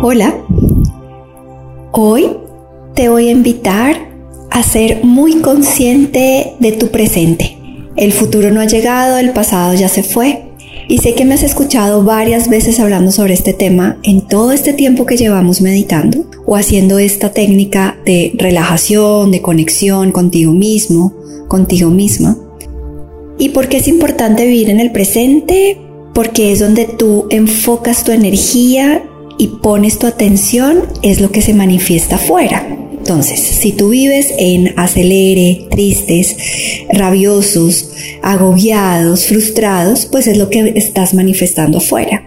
Hola, hoy te voy a invitar a ser muy consciente de tu presente. El futuro no ha llegado, el pasado ya se fue. Y sé que me has escuchado varias veces hablando sobre este tema en todo este tiempo que llevamos meditando o haciendo esta técnica de relajación, de conexión contigo mismo, contigo misma. ¿Y por qué es importante vivir en el presente? Porque es donde tú enfocas tu energía y pones tu atención, es lo que se manifiesta afuera. Entonces, si tú vives en acelere, tristes, rabiosos, agobiados, frustrados, pues es lo que estás manifestando afuera.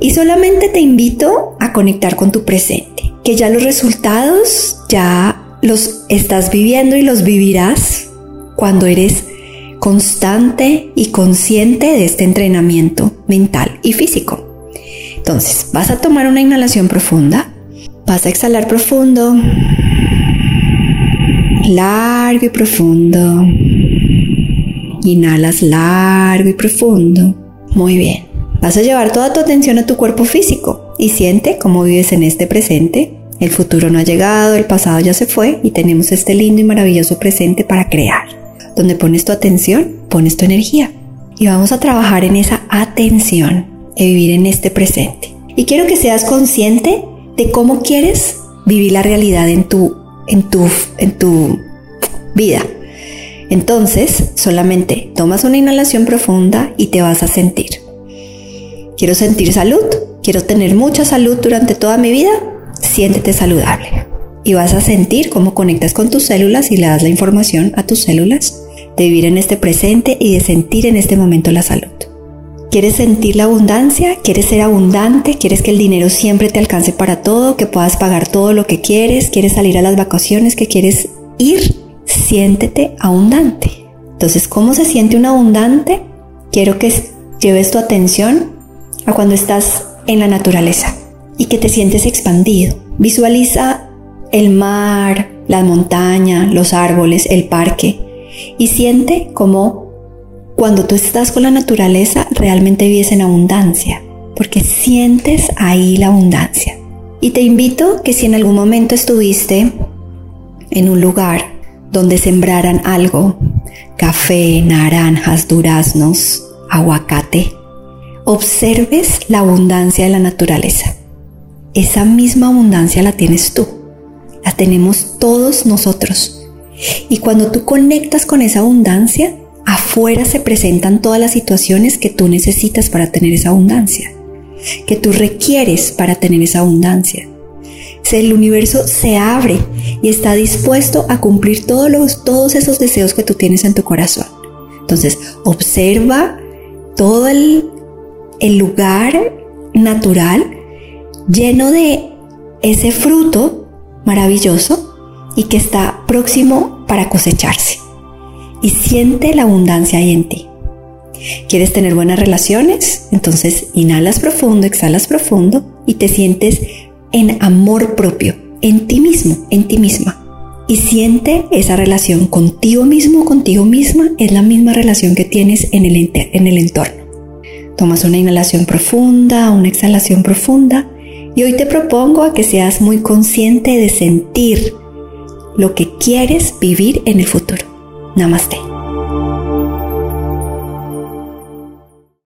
Y solamente te invito a conectar con tu presente, que ya los resultados ya los estás viviendo y los vivirás cuando eres constante y consciente de este entrenamiento mental y físico. Entonces, vas a tomar una inhalación profunda, vas a exhalar profundo, largo y profundo. Inhalas largo y profundo. Muy bien. Vas a llevar toda tu atención a tu cuerpo físico y siente cómo vives en este presente. El futuro no ha llegado, el pasado ya se fue y tenemos este lindo y maravilloso presente para crear. Donde pones tu atención, pones tu energía. Y vamos a trabajar en esa atención de vivir en este presente. Y quiero que seas consciente de cómo quieres vivir la realidad en tu, en tu, en tu vida. Entonces, solamente tomas una inhalación profunda y te vas a sentir. Quiero sentir salud, quiero tener mucha salud durante toda mi vida, siéntete saludable. Y vas a sentir cómo conectas con tus células y le das la información a tus células de vivir en este presente y de sentir en este momento la salud. ¿Quieres sentir la abundancia? ¿Quieres ser abundante? ¿Quieres que el dinero siempre te alcance para todo? ¿Que puedas pagar todo lo que quieres? ¿Quieres salir a las vacaciones? ¿Que quieres ir? Siéntete abundante. Entonces, ¿cómo se siente un abundante? Quiero que lleves tu atención a cuando estás en la naturaleza y que te sientes expandido. Visualiza el mar, la montaña, los árboles, el parque y siente cómo cuando tú estás con la naturaleza, realmente vives en abundancia, porque sientes ahí la abundancia. Y te invito que si en algún momento estuviste en un lugar donde sembraran algo, café, naranjas, duraznos, aguacate, observes la abundancia de la naturaleza. Esa misma abundancia la tienes tú, la tenemos todos nosotros. Y cuando tú conectas con esa abundancia, afuera se presentan todas las situaciones que tú necesitas para tener esa abundancia, que tú requieres para tener esa abundancia. El universo se abre y está dispuesto a cumplir todos, los, todos esos deseos que tú tienes en tu corazón. Entonces, observa todo el, el lugar natural lleno de ese fruto maravilloso y que está próximo para cosecharse y siente la abundancia en ti. ¿Quieres tener buenas relaciones? Entonces inhalas profundo, exhalas profundo y te sientes en amor propio, en ti mismo, en ti misma. Y siente esa relación contigo mismo, contigo misma, es la misma relación que tienes en el, en el entorno. Tomas una inhalación profunda, una exhalación profunda y hoy te propongo a que seas muy consciente de sentir lo que quieres vivir en el futuro. ナマステ。